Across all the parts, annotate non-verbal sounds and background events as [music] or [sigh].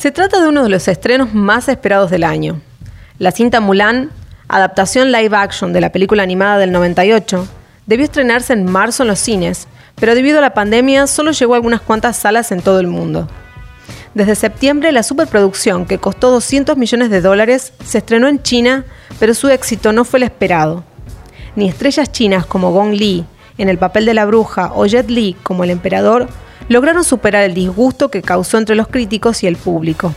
Se trata de uno de los estrenos más esperados del año. La cinta Mulan, adaptación live action de la película animada del 98, debió estrenarse en marzo en los cines, pero debido a la pandemia solo llegó a algunas cuantas salas en todo el mundo. Desde septiembre, la superproducción, que costó 200 millones de dólares, se estrenó en China, pero su éxito no fue el esperado. Ni estrellas chinas como Gong Li, en el papel de la bruja, o Jet Li como el emperador, lograron superar el disgusto que causó entre los críticos y el público.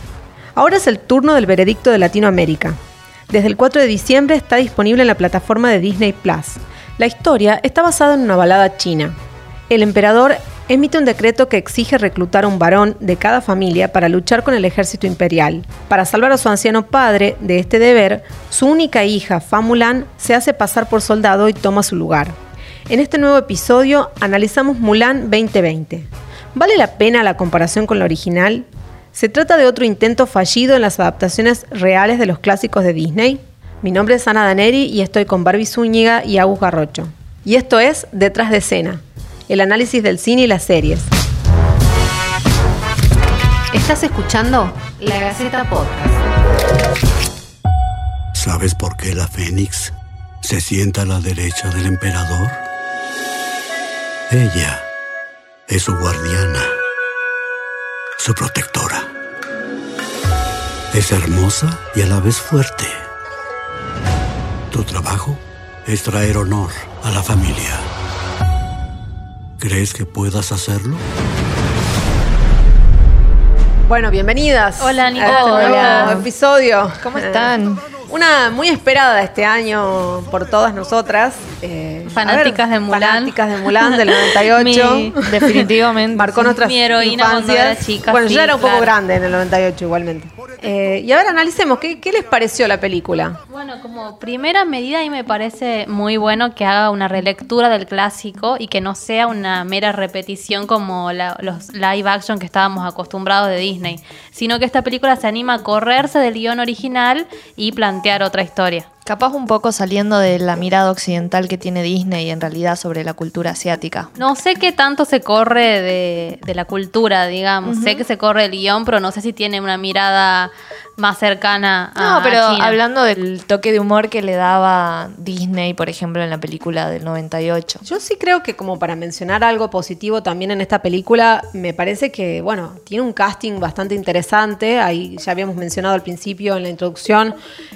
Ahora es el turno del veredicto de Latinoamérica. Desde el 4 de diciembre está disponible en la plataforma de Disney Plus. La historia está basada en una balada china. El emperador emite un decreto que exige reclutar a un varón de cada familia para luchar con el ejército imperial. Para salvar a su anciano padre de este deber, su única hija, Famulan, se hace pasar por soldado y toma su lugar. En este nuevo episodio analizamos Mulan 2020. ¿Vale la pena la comparación con la original? ¿Se trata de otro intento fallido en las adaptaciones reales de los clásicos de Disney? Mi nombre es Ana Daneri y estoy con Barbie Zúñiga y Agus Garrocho. Y esto es Detrás de Escena, el análisis del cine y las series. Estás escuchando La Gaceta Podcast. ¿Sabes por qué la Fénix se sienta a la derecha del emperador? Ella es su guardiana, su protectora. Es hermosa y a la vez fuerte. Tu trabajo es traer honor a la familia. ¿Crees que puedas hacerlo? Bueno, bienvenidas. Hola, Nico. este Hola. nuevo episodio. ¿Cómo están? Una muy esperada este año por todas nosotras. Eh, Fanáticas ver, de Mulan. Fanáticas de Mulan del [laughs] 98. Mi- definitivamente. Marcó nuestras Mi heroína cuando infancias. era chica, Bueno, yo sí, era un poco claro. grande en el 98 igualmente. Eh, y ahora analicemos, ¿qué, qué les pareció la película? Bueno, como primera medida, a mí me parece muy bueno que haga una relectura del clásico y que no sea una mera repetición como la- los live action que estábamos acostumbrados de Disney, sino que esta película se anima a correrse del guion original y plantear otra historia. Capaz un poco saliendo de la mirada occidental que tiene Disney en realidad sobre la cultura asiática. No sé qué tanto se corre de, de la cultura, digamos. Sé que se corre el guion, pero no sé si tiene una mirada más cercana a No, pero a China. hablando del toque de humor que le daba Disney, por ejemplo, en la película del 98. Yo sí creo que como para mencionar algo positivo también en esta película, me parece que, bueno, tiene un casting bastante interesante. Ahí ya habíamos mencionado al principio en la introducción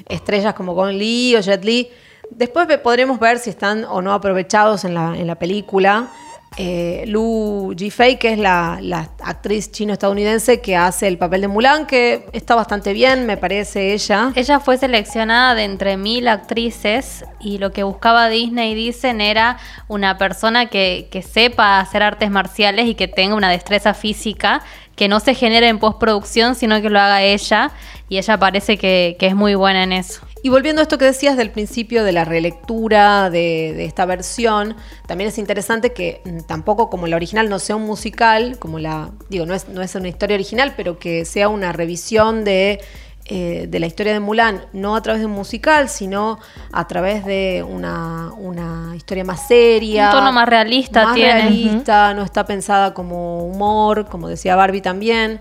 estrellas como Gong O Jet Li. Después podremos ver si están o no aprovechados en la, película. Eh, Lu Jifei, que es la, actriz chino-estadounidense que hace el papel de Mulan, que está bastante bien, me parece ella. Ella fue seleccionada de entre mil actrices y lo que buscaba Disney, dicen, era una persona que, sepa hacer artes marciales y que tenga una destreza física que no se genere en postproducción, sino que lo haga ella. Y ella parece que es muy buena en eso. Y volviendo a esto que decías del principio de la relectura de, de esta versión, también es interesante que mm, tampoco como la original no sea un musical, como la, digo, no es, no es una historia original, pero que sea una revisión de, eh, de la historia de Mulan, no a través de un musical, sino a través de una, una historia más seria. Un tono más realista más tiene. realista, no está pensada como humor, como decía Barbie también.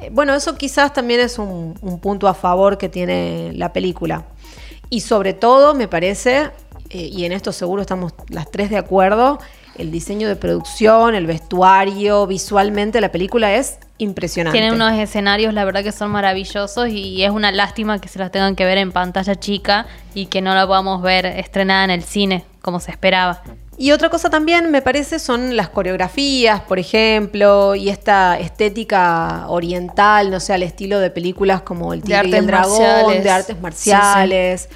Eh, Bueno, eso quizás también es un, un punto a favor que tiene la película. Y sobre todo, me parece, eh, y en esto seguro estamos las tres de acuerdo, el diseño de producción, el vestuario, visualmente la película es impresionante. Tiene unos escenarios, la verdad, que son maravillosos y es una lástima que se las tengan que ver en pantalla chica y que no la podamos ver estrenada en el cine como se esperaba. Y otra cosa también me parece son las coreografías, por ejemplo, y esta estética oriental, no sé, al estilo de películas como El Tigre y el Dragón, marciales. de artes Sí, marciales,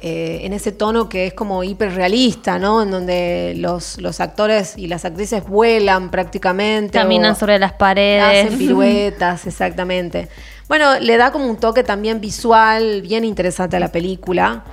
eh, en ese tono que es como hiperrealista, ¿no? En donde los, los actores y las actrices vuelan prácticamente. Caminan sobre las paredes. Hacen [laughs] piruetas, exactamente. Bueno, le da como un toque también visual bien interesante a la película.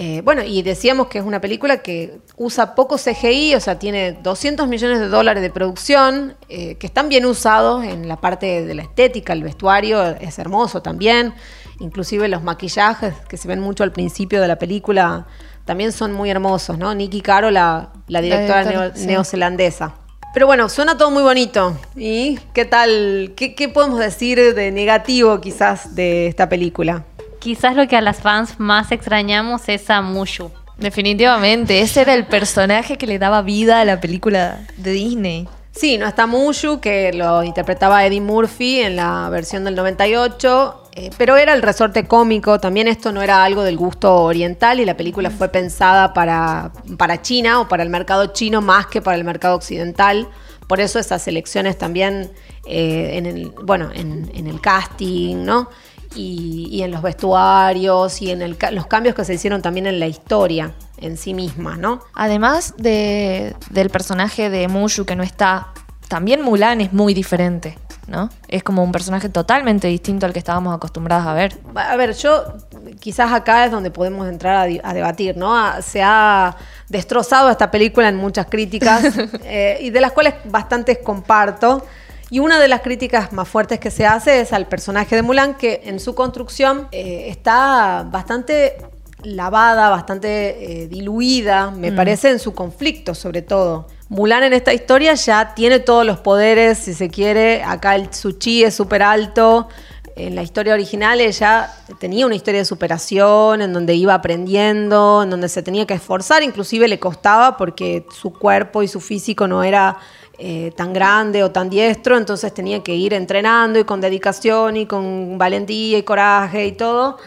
Eh, bueno, y decíamos que es una película que usa poco CGI, o sea, tiene 200 millones de dólares de producción, eh, que están bien usados en la parte de la estética, el vestuario es hermoso también, inclusive los maquillajes que se ven mucho al principio de la película también son muy hermosos, ¿no? Nikki Caro, la, la directora directora, neo- sí. neozelandesa. Pero bueno, suena todo muy bonito. ¿Y qué tal? ¿Qué, qué podemos decir de negativo quizás de esta película? Quizás lo que a las fans más extrañamos es a Mushu. Definitivamente, ese era el personaje que le daba vida a la película de Disney. Sí, no está Mushu, que lo interpretaba Eddie Murphy en la versión del 98, eh, pero era el resorte cómico. También esto no era algo del gusto oriental y la película fue pensada para, para China o para el mercado chino más que para el mercado occidental. Por eso esas elecciones también eh, en el, bueno, en, en el casting, ¿no? Y, y en los vestuarios y en el los cambios que se hicieron también en la historia en sí misma, ¿no? Además de, del personaje de Mushu que no está, también Mulan es muy diferente, ¿no? Es como un personaje totalmente distinto al que estábamos acostumbrados a ver. A ver, yo quizás acá es donde podemos entrar a, debatir, ¿no? A- se ha destrozado esta película en muchas críticas [laughs] eh, y de las cuales bastantes comparto. Y una de las críticas más fuertes que se hace es al personaje de Mulan, que en su construcción eh, está bastante lavada, bastante eh, diluida, me parece, en su conflicto sobre todo. Mulan en esta historia ya tiene todos los poderes, si se quiere. Acá el su chi es súper alto. En la historia original ella tenía una historia de superación, en donde iba aprendiendo, en donde se tenía que esforzar, inclusive le costaba porque su cuerpo y su físico no era eh, tan grande o tan diestro, entonces tenía que ir entrenando y con dedicación y con valentía y coraje y todo.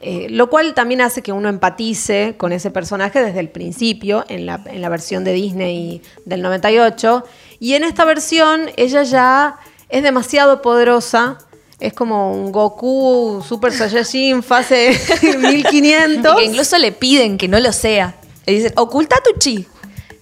Eh, lo cual también hace que uno empatice con ese personaje desde el principio, en la, en la versión de Disney del 98. Y en esta versión ella ya es demasiado poderosa. Es como un Goku Super Saiyajin fase [laughs] 1500. Y que incluso le piden que no lo sea. Le dicen, oculta tu chi.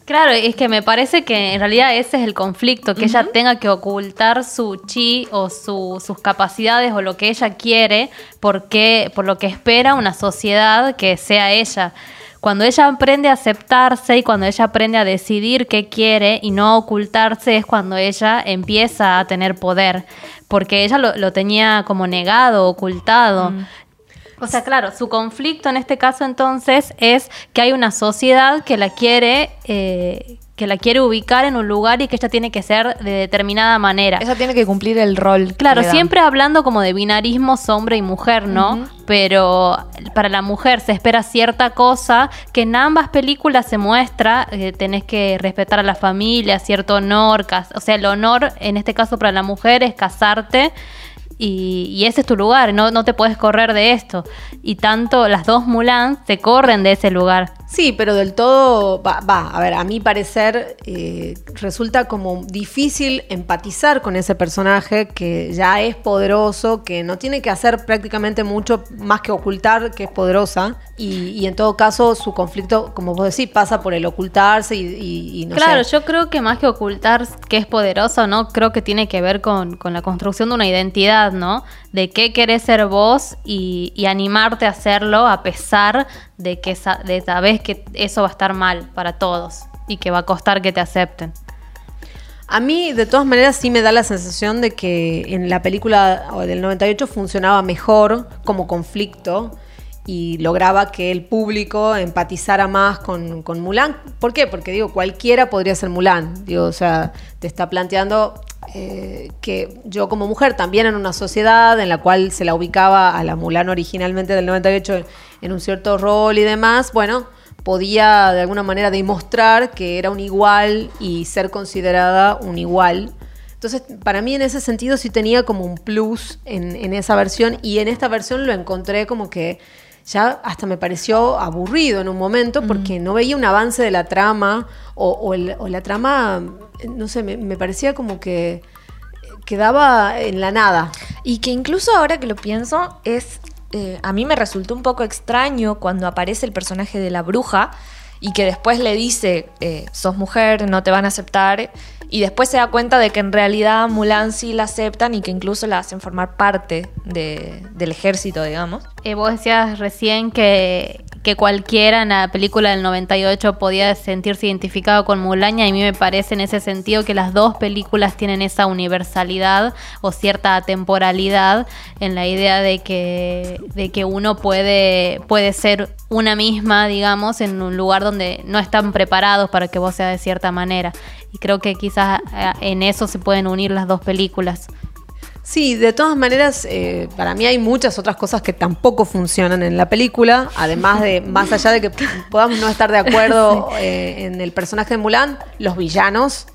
Claro, es que me parece que en realidad ese es el conflicto, que ella tenga que ocultar su chi o su- sus capacidades o lo que ella quiere porque, por lo que espera una sociedad que sea ella. Cuando ella aprende a aceptarse y cuando ella aprende a decidir qué quiere y no ocultarse es cuando ella empieza a tener poder, porque ella lo, lo tenía como negado, ocultado. O sea, claro, su conflicto en este caso entonces es que hay una sociedad que la quiere, eh, que la quiere ubicar en un lugar y que ella tiene que ser de determinada manera. Ella tiene que cumplir el rol. Claro, siempre hablando como de binarismos hombre y mujer, ¿no? Pero para la mujer se espera cierta cosa que en ambas películas se muestra, eh, tenés que respetar a la familia, cierto honor, o sea, el honor en este caso para la mujer es casarte y, y ese es tu lugar, no, no te puedes correr de esto. Y tanto las dos Mulan se corren de ese lugar. Sí, pero del todo, va, va, a ver, a mi parecer eh, resulta como difícil empatizar con ese personaje que ya es poderoso, que no tiene que hacer prácticamente mucho más que ocultar que es poderosa. Y, y en todo caso, su conflicto, como vos decís, pasa por el ocultarse y, y- y no claro, sé. yo creo que más que ocultar que es poderoso, ¿no? Creo que tiene que ver con, con la construcción de una identidad, ¿no? De qué querés ser vos y, animarte a hacerlo a pesar de que de que eso va a estar mal para todos y que va a costar que te acepten. A mí, de todas maneras, sí me da la sensación de que en la película del 98 funcionaba mejor como conflicto y lograba que el público empatizara más con, con Mulan. ¿Por qué? Porque digo, cualquiera podría ser Mulan. Digo, o sea, te está planteando eh, que yo como mujer también en una sociedad en la cual se la ubicaba a la Mulan originalmente del 98 en, en un cierto rol y demás, bueno, podía de alguna manera demostrar que era un igual y ser considerada un igual. Entonces, para mí en ese sentido sí tenía como un plus en, en esa versión y en esta versión lo encontré como que ya hasta me pareció aburrido en un momento porque no veía un avance de la trama o, o el- o la trama, no sé, me, me parecía como que quedaba en la nada. Y que incluso ahora que lo pienso, es. Eh, a mí me resultó un poco extraño cuando aparece el personaje de la bruja y que después le dice: eh, sos mujer, no te van a aceptar. Y después se da cuenta de que en realidad Mulan sí la aceptan y que incluso la hacen formar parte de- del ejército, digamos. Eh, vos decías recién que, que cualquiera en la película del 98 podía sentirse identificado con Mulan y a mí me parece en ese sentido que las dos películas tienen esa universalidad o cierta temporalidad en la idea de que, de que uno puede, puede ser una misma, digamos, en un lugar donde no están preparados para que vos seas de cierta manera. y creo que quizás eh, en eso se pueden unir las dos películas. Sí, de todas maneras, eh, para mí hay muchas otras cosas que tampoco funcionan en la película, además de, más allá de que podamos no estar de acuerdo [laughs] eh, en el personaje de Mulan, los villanos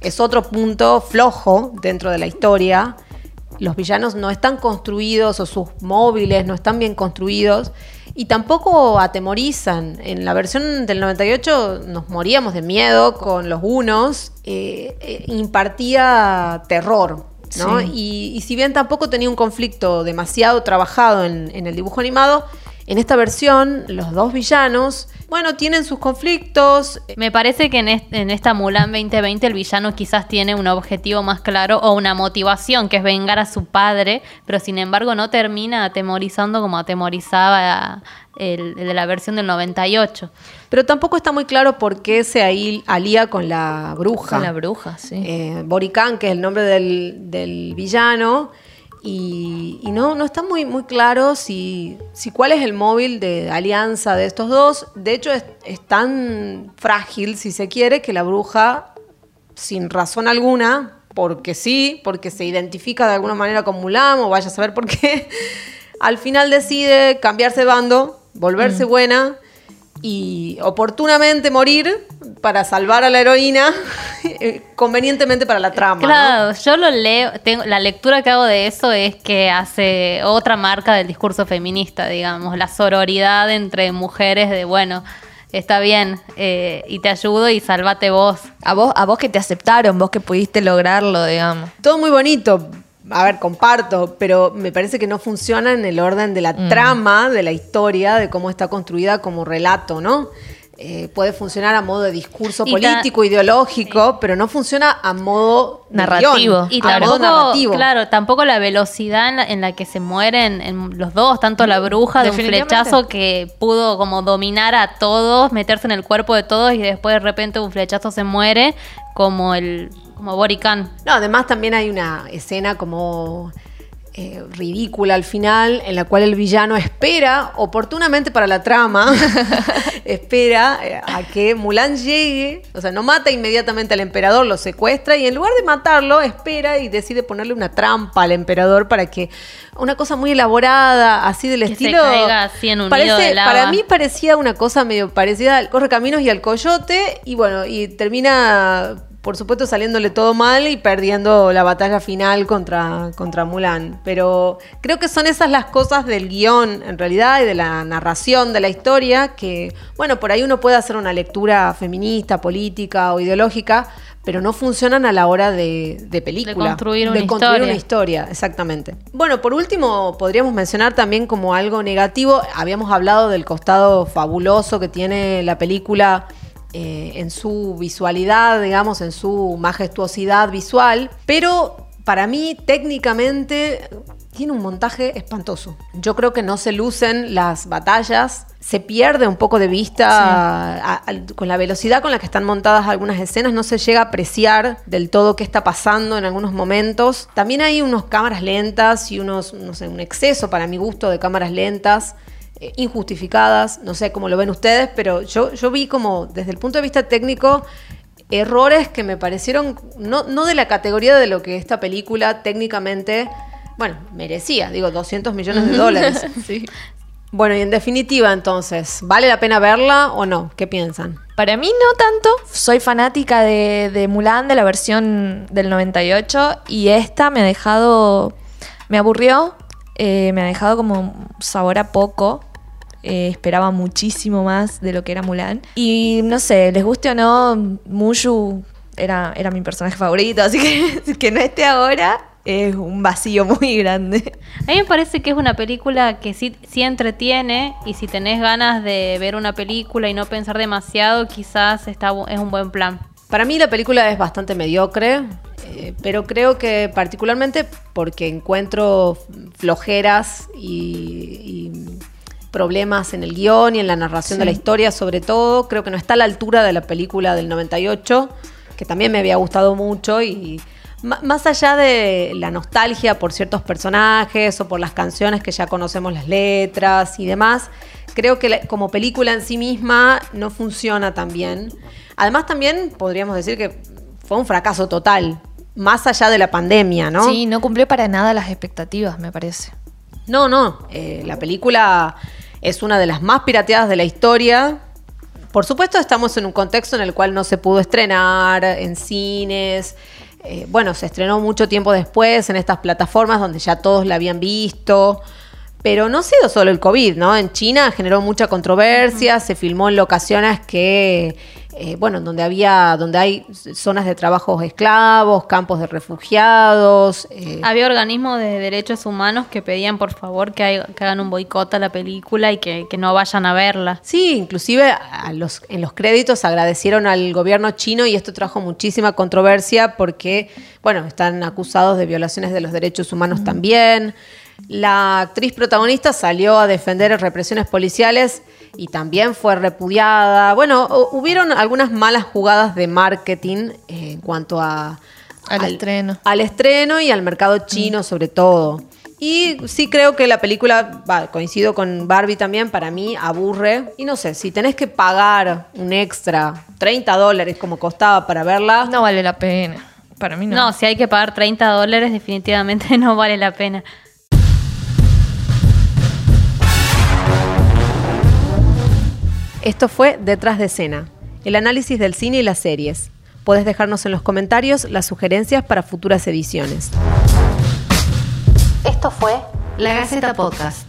es otro punto flojo dentro de la historia. Los villanos no están construidos o sus móviles no están bien construidos y tampoco atemorizan. En la versión del 98 nos moríamos de miedo con los unos, eh, impartía terror. ¿No? Sí. Y, y si bien tampoco tenía un conflicto demasiado trabajado en, en el dibujo animado, en esta versión los dos villanos, bueno, tienen sus conflictos, Me parece que en, en esta Mulan 2020 el villano quizás tiene un objetivo más claro o una motivación que es vengar a su padre, pero sin embargo no termina atemorizando como atemorizaba el, el de la versión del 98. pero tampoco está muy claro por qué se ahí alía con la bruja. Con la bruja, sí. eh, Boricán, que es el nombre del, del villano, y, y no, no está muy, muy claro si, si cuál es el móvil de alianza de estos dos. De hecho, es, es tan frágil, si se quiere, que la bruja, sin razón alguna, porque sí, porque se identifica de alguna manera con Mulan, o vaya a saber por qué, [laughs] al final decide cambiarse de bando, volverse buena y oportunamente morir para salvar a la heroína, [laughs] [laughs] convenientemente para la trama. ¿no? Claro, yo lo leo, tengo, la lectura que hago de eso es que hace otra marca del discurso feminista, digamos, la sororidad entre mujeres de, bueno, está bien, eh, y te ayudo y salvate vos. A vos, a vos que te aceptaron, vos que pudiste lograrlo, digamos. Todo muy bonito. A ver, comparto, pero me parece que no funciona en el orden de la trama, de la historia, de cómo está construida como relato, ¿no? Eh, puede funcionar a modo de discurso Y ta- político, ideológico, pero no funciona a modo Narrativo. guion, Y a modo narrativo. claro, tampoco la velocidad en la, en la que se mueren en los dos, tanto la bruja de un flechazo que pudo como dominar a todos, meterse en el cuerpo de todos y después de repente un flechazo se muere, como el como Boricán. No, además también hay una escena como eh, ridícula al final, en la cual el villano espera, oportunamente para la trama, [laughs] espera eh, a que Mulan llegue, o sea, no mata inmediatamente al emperador, lo secuestra y en lugar de matarlo, espera y decide ponerle una trampa al emperador para que una cosa muy elaborada, así del Que se estilo. caiga así en un nido parece- de lava. Para mí parecía una cosa medio parecida al Correcaminos y al Coyote, y bueno, y termina, por supuesto, saliéndole todo mal y perdiendo la batalla final contra, contra Mulan. Pero creo que son esas las cosas del guion, en realidad, y de la narración de la historia, que, bueno, por ahí uno puede hacer una lectura feminista, política o ideológica, pero no funcionan a la hora de, de película. construir una construir historia. una historia, exactamente. Bueno, por último, podríamos mencionar también como algo negativo, habíamos hablado del costado fabuloso que tiene la película eh, en su visualidad, digamos, en su majestuosidad visual, pero para mí técnicamente tiene un montaje espantoso. Yo creo que no se lucen las batallas, se pierde un poco de vista a- a- con la velocidad con la que están montadas algunas escenas, no se llega a apreciar del todo qué está pasando en algunos momentos. También hay unos cámaras lentas y unos, no sé, un exceso para mi gusto de cámaras lentas. Eh, injustificadas, no sé cómo lo ven ustedes, pero yo, yo vi como desde el punto de vista técnico errores que me parecieron no, no de la categoría de lo que esta película técnicamente, bueno, merecía, digo, 200 millones de [laughs] dólares. Sí. Bueno, y en definitiva, entonces, ¿vale la pena verla o no? ¿Qué piensan? Para mí no tanto. Soy fanática de, de Mulan, de la versión del 98, y esta me ha dejado, me aburrió, eh, me ha dejado como sabor a poco. Eh, esperaba muchísimo más de lo que era Mulan. Y no sé, les guste o no, Mushu era, era mi personaje favorito, [laughs] así que que no esté ahora es un vacío muy grande. A mí me parece que es una película que sí, sí entretiene y si tenés ganas de ver una película y no pensar demasiado, quizás está, es un buen plan. Para mí la película es bastante mediocre, eh, pero creo que particularmente porque encuentro flojeras y, y problemas en el guion y en la narración de la historia, sobre todo, creo que no está a la altura de la película del 98, que también me había gustado mucho y más allá de la nostalgia por ciertos personajes o por las canciones que ya conocemos las letras y demás, creo que como película en sí misma no funciona tan bien. Además también podríamos decir que fue un fracaso total, más allá de la pandemia, ¿no? Sí, no cumplió para nada las expectativas, me parece. No, no, eh, la película es una de las más pirateadas de la historia. Por supuesto, estamos en un contexto en el cual no se pudo estrenar en cines. Eh, bueno, se estrenó mucho tiempo después en estas plataformas donde ya todos la habían visto. Pero no ha sido solo el COVID, ¿no? En China generó mucha controversia, se filmó en locaciones que, eh, bueno, donde había, donde hay zonas de trabajos esclavos, campos de refugiados. eh, Había organismos de derechos humanos que pedían por favor que, hay- que hagan un boicot a la película y que, que no vayan a verla. Sí, inclusive a los, en los créditos agradecieron al gobierno chino y esto trajo muchísima controversia porque, bueno, están acusados de violaciones de los derechos humanos también. La actriz protagonista salió a defender represiones policiales y también fue repudiada. Bueno, hu- hubieron algunas malas jugadas de marketing eh, en cuanto a... Al estreno. Al estreno y al mercado chino sobre todo. Y sí creo que la película, va, coincido con Barbie también, para mí aburre. Y no sé, si tenés que pagar un extra, 30 dólares como costaba para verla, No vale la pena. Para mí no. No, si hay que pagar 30 dólares definitivamente [laughs] no vale la pena. Esto fue Detrás de escena, el análisis del cine y las series. Puedes dejarnos en los comentarios las sugerencias para futuras ediciones. Esto fue La Gaceta Podcast.